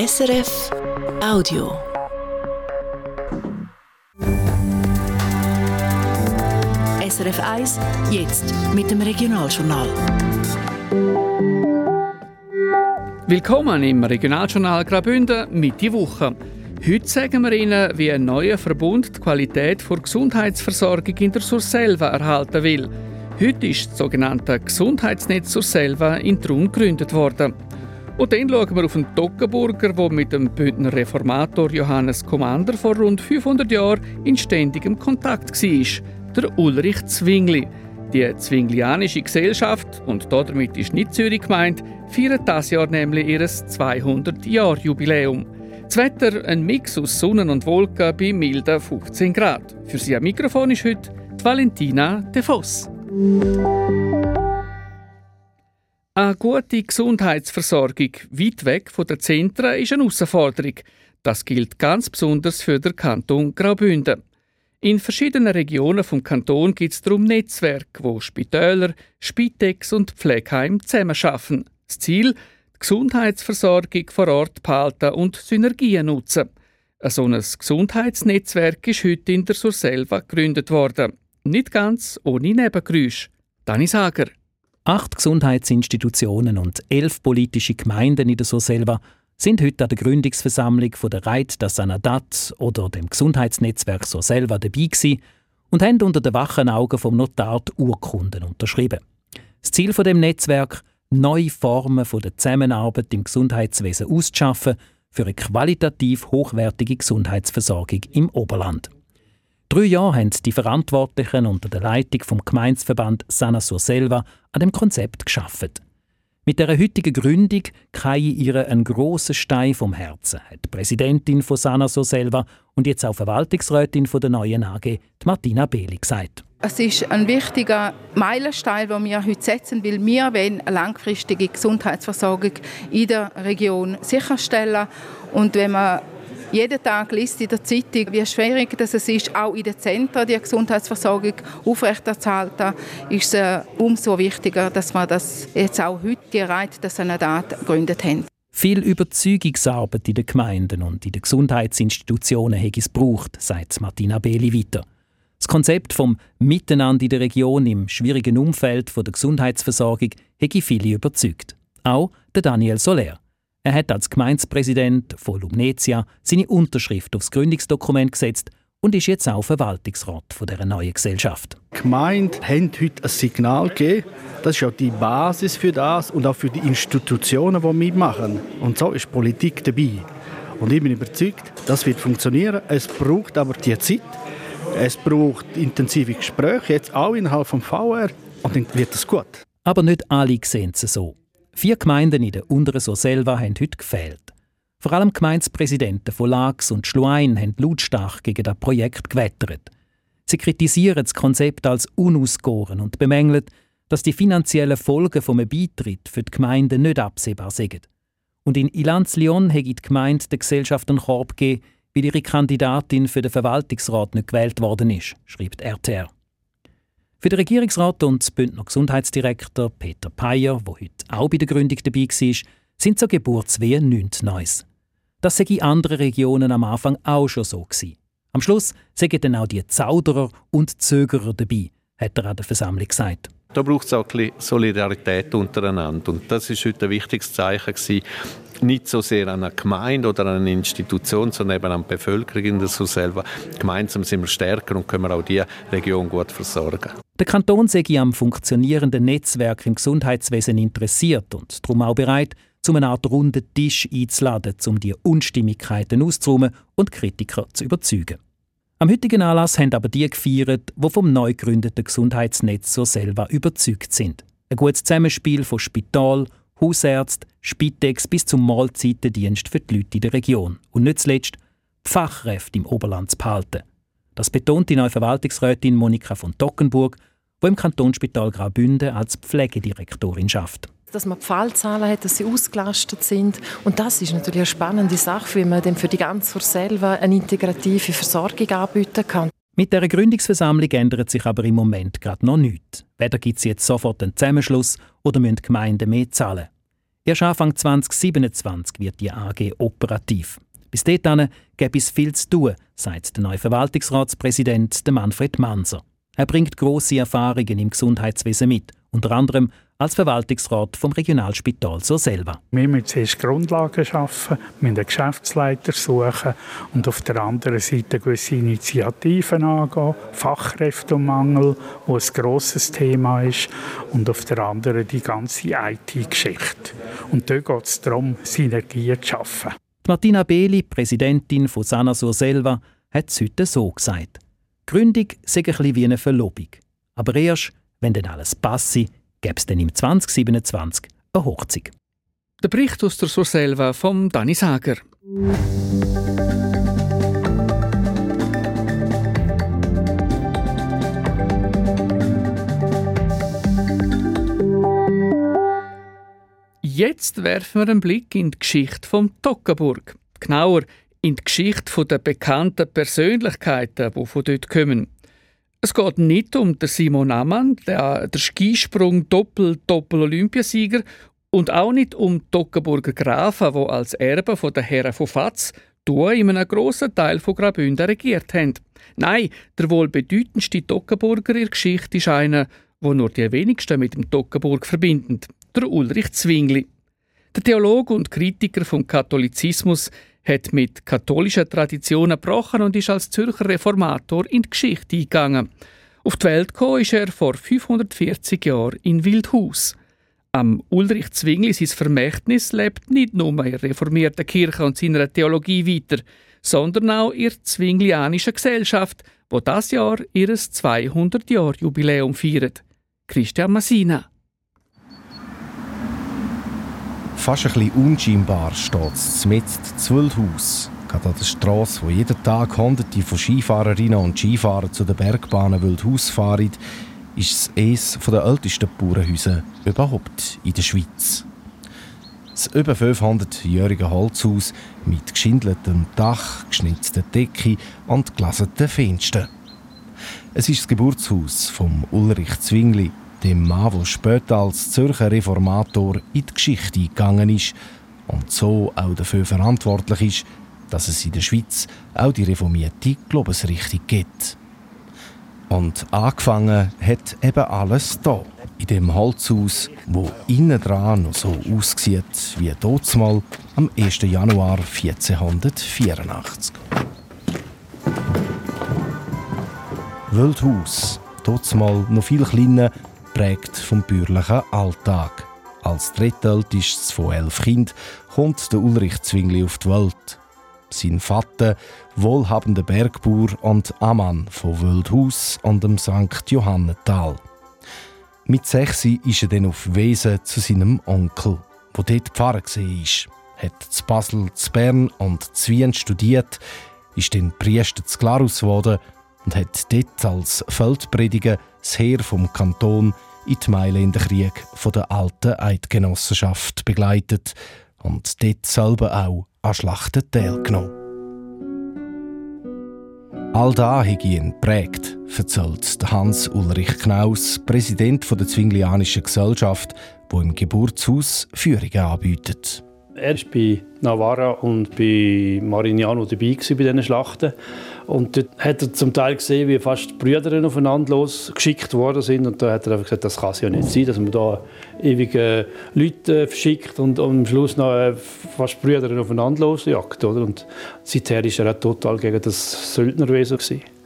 SRF Audio. SRF 1, jetzt mit dem Regionaljournal. Willkommen im Regionaljournal Graubünden Mitte Woche. Heute sagen wir Ihnen, wie ein neuer Verbund die Qualität der Gesundheitsversorgung in der Surselva erhalten will. Heute ist das sogenannte Gesundheitsnetz Surselva in Trun gegründet worden. Und dann schauen wir auf einen Toggenburger, der mit dem Bündner Reformator Johannes Commander vor rund 500 Jahren in ständigem Kontakt war, der Ulrich Zwingli. Die Zwinglianische Gesellschaft, und damit ist nicht Zürich gemeint, feiert das Jahr nämlich ihr 200-Jahr-Jubiläum. Das Wetter ein Mix aus Sonne und Wolken bei milden 15 Grad. Für Sie am Mikrofon ist heute Valentina De Voss. Eine gute Gesundheitsversorgung weit weg von den Zentren ist eine Herausforderung. Das gilt ganz besonders für den Kanton Graubünden. In verschiedenen Regionen vom Kanton gibt es darum Netzwerke, wo Spitäler, Spitex und Pflegeheim zusammenarbeiten. Das Ziel, die Gesundheitsversorgung vor Ort behalten und Synergien nutzen. Ein solches Gesundheitsnetzwerk ist heute in der Surselva gegründet worden. Nicht ganz ohne Nebengeräusche. Dani Sager. Acht Gesundheitsinstitutionen und elf politische Gemeinden in der Surselva sind heute an der Gründungsversammlung von der Reit das Sanadat oder dem Gesundheitsnetzwerk Surselva dabei gewesen und haben unter den wachen Augen vom Notar die Urkunden unterschrieben. Das Ziel von dem Netzwerk neue Formen von der Zusammenarbeit im Gesundheitswesen auszuschaffen für eine qualitativ hochwertige Gesundheitsversorgung im Oberland. Drei Jahre haben die Verantwortlichen unter der Leitung vom Gemeinsverband Sana Selva an dem Konzept geschafft. Mit der heutigen Gründung kreie ihre einen grossen Stein vom Herzen, hat die Präsidentin von Sana Selva und jetzt auch Verwaltungsrätin von der neuen AG, Martina Behli, gesagt. Es ist ein wichtiger Meilenstein, den wir heute setzen, weil wir wollen eine langfristige Gesundheitsversorgung in der Region sicherstellen. Und wenn man jeden Tag liest in der Zeitung, wie schwierig das es ist, auch in den Zentren die Gesundheitsversorgung aufrechterzuhalten, ist es umso wichtiger, dass wir das jetzt auch heute gereiht, dass eine Daten gegründet haben. Viel Überzeugungsarbeit in den Gemeinden und in den Gesundheitsinstitutionen hätte es gebraucht, sagt Martina Behli weiter. Das Konzept vom Miteinander in der Region im schwierigen Umfeld der Gesundheitsversorgung hätte viele überzeugt. Auch der Daniel Soler. Er hat als Gemeindepräsident von Lumnezia seine Unterschrift aufs Gründungsdokument gesetzt und ist jetzt auch Verwaltungsrat von der neuen Gesellschaft. Die Gemeinde hat heute ein Signal gegeben. Das ist auch die Basis für das und auch für die Institutionen, die mitmachen. Und so ist Politik dabei. Und ich bin überzeugt, das wird funktionieren. Es braucht aber die Zeit. Es braucht intensive Gespräche, jetzt auch innerhalb des VR. Und dann wird es gut. Aber nicht alle sehen es so. Vier Gemeinden in der unteren Surselva haben heute gefehlt. Vor allem Gemeindepräsidenten von Lax und Schluein haben lautstark gegen das Projekt gewettert. Sie kritisieren das Konzept als unausgoren und bemängeln, dass die finanziellen Folgen vom Beitritt für die Gemeinden nicht absehbar sind. Und in Ilanz-Lyon hat die Gemeinde der Gesellschaft einen Korb gegeben, weil ihre Kandidatin für den Verwaltungsrat nicht gewählt worden ist, schreibt RTR. Für den Regierungsrat und Bündner Gesundheitsdirektor Peter Peyer, der heute auch bei der Gründung dabei war, sind zur Geburtswehe nichts Neues. Das sei in anderen Regionen am Anfang auch schon so gewesen. Am Schluss sagen dann auch die Zauderer und Zögerer dabei, hat er an der Versammlung gesagt. Da braucht es auch ein bisschen Solidarität untereinander. Und das ist heute ein wichtiges Zeichen gewesen. Nicht so sehr an einer Gemeinde oder an einer Institution, sondern eben an der Bevölkerung in der selber. Gemeinsam sind wir stärker und können auch diese Region gut versorgen. Der Kanton sei am funktionierenden Netzwerk im Gesundheitswesen interessiert und darum auch bereit, zu einer Art runden Tisch einzuladen, um die Unstimmigkeiten auszuräumen und Kritiker zu überzeugen. Am heutigen Anlass haben aber die gefeiert, die vom neu gegründeten Gesundheitsnetz so selber überzeugt sind. Ein gutes Zusammenspiel von Spital, Hausärzt, Spitex bis zum Mahlzeitendienst für die Leute in der Region. Und nicht zuletzt Fachkräfte im Oberland zu behalten. Das betont die neue Verwaltungsrätin Monika von Tockenburg, die im Kantonsspital Graubünden als Pflegedirektorin schafft dass man Fallzahlen hat, dass sie ausgelastet sind. Und das ist natürlich eine spannende Sache, wie man dann für die ganze selber eine integrative Versorgung anbieten kann. Mit der Gründungsversammlung ändert sich aber im Moment gerade noch nichts. Weder gibt es jetzt sofort einen Zusammenschluss oder müssen Gemeinden mehr zahlen. Erst Anfang 2027 wird die AG operativ. Bis dahin gäbe es viel zu tun, sagt der neue Verwaltungsratspräsident Manfred Manser. Er bringt große Erfahrungen im Gesundheitswesen mit, unter anderem als Verwaltungsrat vom Regionalspital so selber. Wir müssen zuerst Grundlagen schaffen, müssen einen Geschäftsleiter suchen und auf der anderen Seite gewisse Initiativen angehen, Fachkräftemangel, wo ein grosses Thema ist, und auf der anderen die ganze IT-Geschichte. Und dort geht es darum, Synergien zu schaffen. Martina Beli, Präsidentin von Sana Surselva, hat es heute so gesagt. Gründung sei ein wie eine Verlobung. Aber erst, wenn dann alles passe, gäbe es dann im 2027 eine Hochzeit. Der Bericht aus der Surselva von Dani Sager. Jetzt werfen wir einen Blick in die Geschichte von Toggenburg. Genauer in die Geschichte der bekannten Persönlichkeiten, die von dort kommen. Es geht nicht um Simon Ammann, der, der Skisprung Doppel-Doppel-Olympiasieger, und auch nicht um die Toggenburger Grafen, die als Erben der Herren von Fatz in einem grossen Teil von Graubünden regiert haben. Nein, der wohl bedeutendste Toggenburger in der Geschichte ist einer, wo nur die wenigsten mit dem Toggenburg verbinden der Ulrich Zwingli. Der Theologe und Kritiker vom Katholizismus hat mit katholischen Traditionen gebrochen und ist als Zürcher Reformator in die Geschichte eingegangen. Auf die Welt gekommen ist er vor 540 Jahren in Wildhaus. Am Ulrich Zwingli sein Vermächtnis lebt nicht nur in der reformierten Kirche und seiner Theologie weiter, sondern auch in der zwinglianischen Gesellschaft, wo das Jahr ihr 200-Jahr-Jubiläum feiert. Christian Massina. Fast ein bisschen unscheinbar steht es mit Zwölhaus. Gerade an der Strasse, wo jeden Tag Hunderte von Skifahrerinnen und Skifahrern zu den Bergbahnen Wildhaus fahren, ist es eines der ältesten Bauernhäuser überhaupt in der Schweiz. Das über 500-jährige Holzhaus mit geschindeltem Dach, geschnitzter Decke und glasenen Fenstern. Es ist das Geburtshaus von Ulrich Zwingli, dem Mann, der später als Zürcher Reformator in die Geschichte gegangen ist und so auch dafür verantwortlich ist, dass es in der Schweiz auch die reformierte Glaubensrichtung gibt. Und angefangen hat eben alles da, in dem Holzhaus, wo innen dran noch so aussieht wie mal am 1. Januar 1484. Wildhaus, mal noch viel kleiner geprägt vom bürgerlichen Alltag. Als drittältestes von elf Kindern kommt der Ulrich Zwingli auf die Welt. Sein Vater, wohlhabender Bergbauer und Ammann von Wildhaus und dem St. Johannental. Mit sechs ist er dann auf Wesen zu seinem Onkel, wo dort Pfarrer war. Hat zu Basel, zu Bern und zu Wien studiert, ist dann Priester zu Glarus geworden und hat dort als Feldprediger das Heer vom Kanton in die Mailänder Krieg von der alten Eidgenossenschaft begleitet und dort selber auch an Schlachten teilgenommen. All da habe ihn prägt, erzählt Hans-Ulrich Knaus, Präsident der Zwinglianischen Gesellschaft, wo im Geburtshaus Führungen anbietet. Er war bei Navarra und bei Marignano dabei bei diesen Schlachten. Und dort hat er zum Teil gesehen, wie fast die Brüder aufeinander losgeschickt worden sind. Und da hat er einfach gesagt, das kann es ja nicht sein, dass man da ewige Leute verschickt und, am Schluss noch äh, fast Brüder aufeinander losjagt. Oder? Und seither war er total gegen das Söldnerwesen. Gewesen.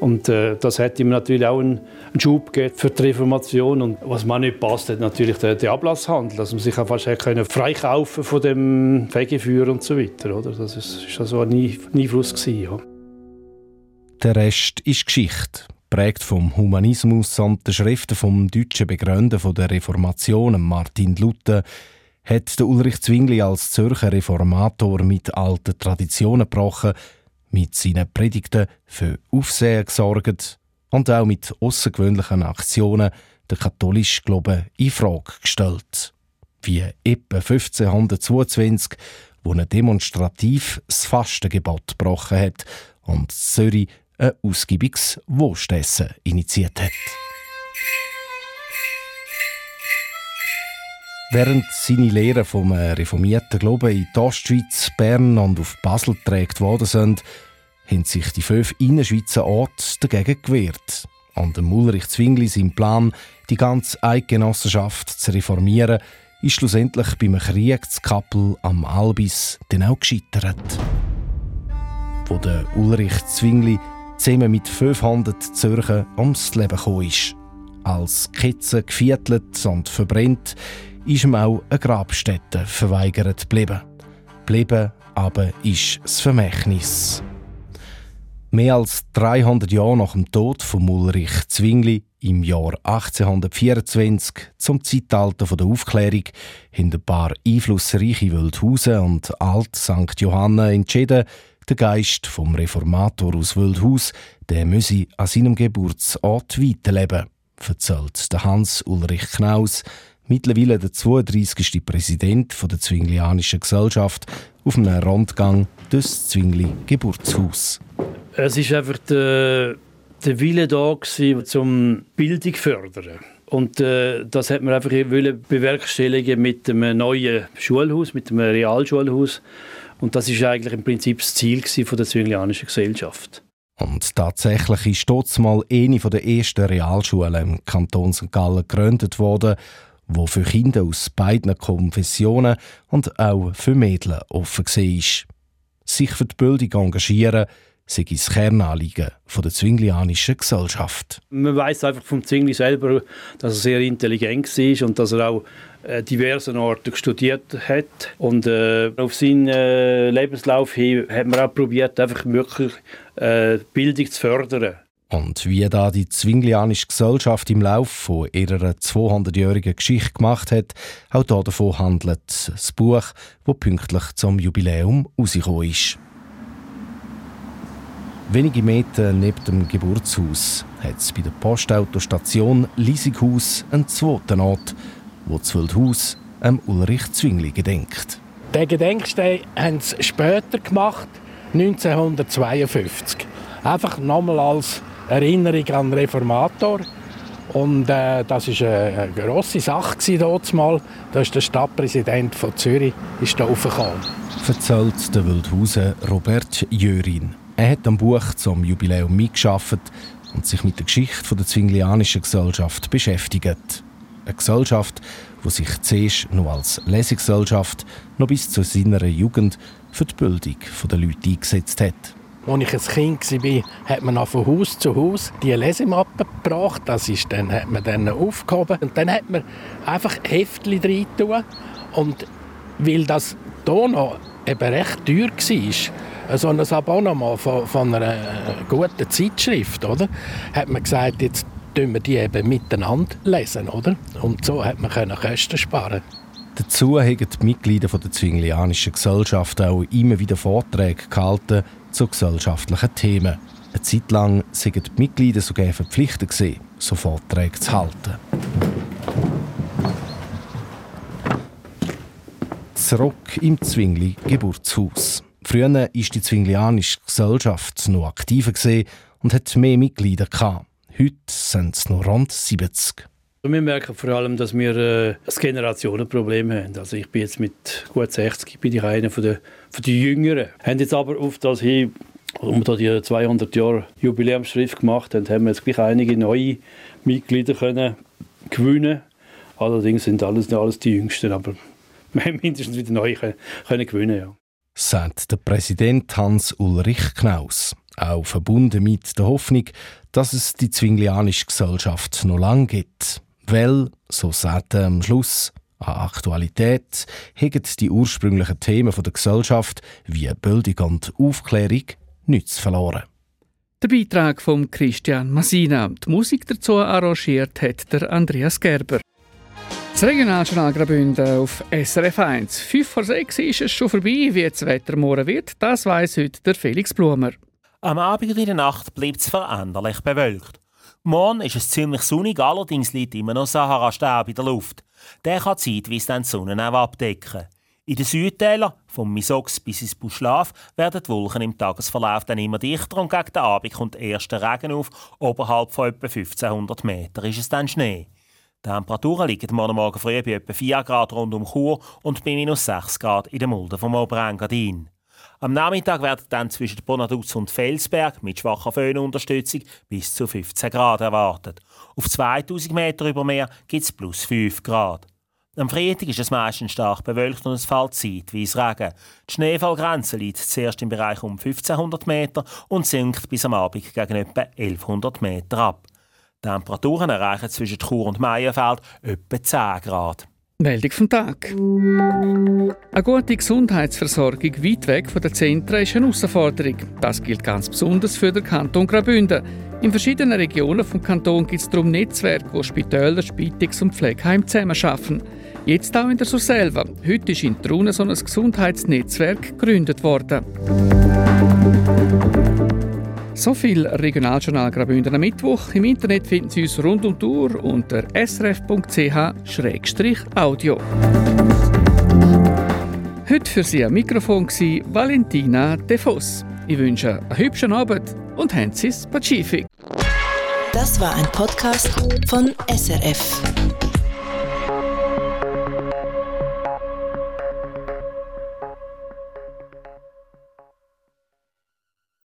Und äh, das hat ihm natürlich auch einen, einen Schub gegeben für die Reformation. Und was mir nicht passt, hat natürlich der, der Ablasshandel, dass man sich auch können freikaufen von dem Fegefeuer und so weiter. Oder? Das ist, ist also ein Einfluss gewesen, ja. Der Rest ist Geschichte, prägt vom Humanismus und den Schriften vom deutschen Begründer der Reformation, Martin Luther, hat Ulrich Zwingli als Zürcher Reformator mit alten Traditionen gebrochen, mit seinen Predigten für Aufsehen gesorgt und auch mit außergewöhnlichen Aktionen den katholischen Glauben in Frage gestellt. Wie etwa 1522, wo er demonstrativ das Fastengebot gebrochen hat und Zürich ein ausgiebiges Wurstessen initiiert hat. Während seine Lehren vom äh, reformierten Glauben in die Ostschweiz, Bern und auf Basel geprägt worden sind, haben sich die fünf Innerschweizer Orte dagegen gewehrt. An dem Ulrich Zwingli sein Plan, die ganze Eidgenossenschaft zu reformieren, ist schlussendlich beim Krieg zu am Albis dann auch gescheitert. Wo der Ulrich Zwingli zusammen mit 500 Zürcher ums Leben gekommen ist. Als Kitze geviertelt und verbrennt, ist ihm auch eine Grabstätte verweigert geblieben. Blieben aber ist das Vermächtnis. Mehr als 300 Jahre nach dem Tod von Ulrich Zwingli im Jahr 1824 zum Zeitalter der Aufklärung haben ein paar einflussreiche Wildhausen und Alt St. Johanna entschieden, der Geist vom Reformator aus Wildhaus, der müsse an seinem Geburtsort weiterleben, erzählt Hans Ulrich Knaus, mittlerweile der 32. Präsident der Zwinglianischen Gesellschaft, auf einem Rundgang durchs Zwingli Geburtshaus. Es ist einfach der, der Wille da gewesen, zum Bildung fördern. Und äh, das hat man einfach bewerkstelligen mit einem neuen Schulhaus, mit einem Realschulhaus. Und das ist eigentlich im Prinzip das Ziel von der Zwinglianischen Gesellschaft. Und tatsächlich ist dort mal eine der ersten Realschulen im Kanton St. Gallen gegründet worden, wo für Kinder aus beiden Konfessionen und auch für Mädchen offen war. Sich für die Bildung engagieren, sei das Kernanliegen der zwinglianischen Gesellschaft. Man weiß einfach vom Zwingli selber, dass er sehr intelligent war und dass er auch äh, diversen Orten studiert hat. Und äh, auf seinen äh, Lebenslauf hin hat man auch probiert, einfach wirklich äh, Bildung zu fördern. Und wie da die zwinglianische Gesellschaft im Lauf von ihrer 200-jährigen Geschichte gemacht hat, auch davon handelt das Buch, das pünktlich zum Jubiläum rausgekommen ist. Wenige Meter neben dem Geburtshaus hat es bei der Postautostation Liesighaus einen zweiten Ort, wo das Wildhaus am Ulrich Zwingli gedenkt. Den Gedenkstein haben sie später gemacht, 1952. Einfach nochmal als Erinnerung an Reformator. Und äh, das war eine, grosse Sache damals. Da ist der Stadtpräsident von Zürich ist da aufgekommen. Erzählt der Wildhausen Robert Jörin. Er hat am Buch zum Jubiläum mitgeschafft und sich mit der Geschichte der Zwinglianischen Gesellschaft beschäftigt. Eine Gesellschaft, die sich zuerst noch als Lesegesellschaft noch bis zu seiner Jugend für die Bildung der Leute eingesetzt hat. Als ich ein Kind war, hat man von Haus zu Haus die Lesemappe gebracht. Das ist dann, hat man dann aufgehoben. Und dann hat man einfach Heftchen rein Und weil das hier noch eben recht teuer war, so ein Abonnement von, von einer guten Zeitschrift, oder? hat man gesagt, jetzt tun wir die eben miteinander lesen, oder? Und so hat man Kosten sparen. Dazu haben die Mitglieder der Zwinglianischen Gesellschaft auch immer wieder Vorträge gehalten zu gesellschaftlichen Themen. Eine Zeit lang sind die Mitglieder sogar verpflichtet so Vorträge zu halten. Zurück im Zwingli Geburtshaus. Früher war die Zwinglianische Gesellschaft noch aktiver und hat mehr Mitglieder. Heute sind es noch rund 70. Wir merken vor allem, dass wir äh, ein Generationenproblem haben. Also ich bin jetzt mit gut 60 bin ich einer von der, von der Jüngeren. Haben jetzt aber auf das hin, um da die 200 Jahre Jubiläumsschrift gemacht haben, haben wir jetzt gleich einige neue Mitglieder können gewinnen. Allerdings sind alles, alles die Jüngsten, aber wir haben mindestens wieder neue können, können gewinnen. Ja sagt der Präsident Hans-Ulrich Knaus. Auch verbunden mit der Hoffnung, dass es die Zwinglianische Gesellschaft noch lange gibt. Weil, so sagt er am Schluss, an Aktualität hegen die ursprünglichen Themen der Gesellschaft wie Bildung und Aufklärung nichts verloren. Der Beitrag von Christian Masina. Die Musik dazu arrangiert hat der Andreas Gerber. Das Regionaljournal Graubünden auf SRF 1. 5 vor 6 ist es schon vorbei. Wie das Wetter morgen wird, das weiss heute der Felix Blumer. Am Abend und in der Nacht bleibt es veränderlich bewölkt. Morgen ist es ziemlich sonnig, allerdings liegt immer noch Sahara-Staub in der Luft. Der kann zeitweise dann die Sonne auch abdecken. In den Südtälern, vom Misox bis ins Buschlaf, werden die Wolken im Tagesverlauf dann immer dichter und gegen den Abend kommt erster Regen auf. Oberhalb von etwa 1500 Metern ist es dann Schnee. Die Temperaturen liegen morgen Morgen früh bei etwa 4 Grad rund um Chur und bei minus 6 Grad in der Mulde vom Oberengadin. Am Nachmittag werden dann zwischen Bonaduz und Felsberg mit schwacher Föhnunterstützung bis zu 15 Grad erwartet. Auf 2000 Meter über Meer gibt es plus 5 Grad. Am Freitag ist es meistens stark bewölkt und es fällt zeitweise Regen. Die Schneefallgrenze liegt zuerst im Bereich um 1500 Meter und sinkt bis am Abend gegen etwa 1100 Meter ab. Die Temperaturen erreichen zwischen Chur und Meierfeld etwa 10 Grad. Meldung vom Tag. Eine gute Gesundheitsversorgung weit weg von den Zentren ist eine Herausforderung. Das gilt ganz besonders für den Kanton Graubünden. In verschiedenen Regionen des Kantons gibt es darum Netzwerke, wo Spitäler, Spitex und Pflegeheim zusammenarbeiten. Jetzt auch in der Surselva. Heute ist in Trune so ein Gesundheitsnetzwerk gegründet worden. So viel Regionaljournal Graubünden am Mittwoch. Im Internet finden Sie uns rund um die Uhr unter srf.ch-audio. Heute für Sie am Mikrofon war Valentina De Vos. Ich wünsche einen hübschen Abend und haben Sie Pazifik. Das war ein Podcast von SRF.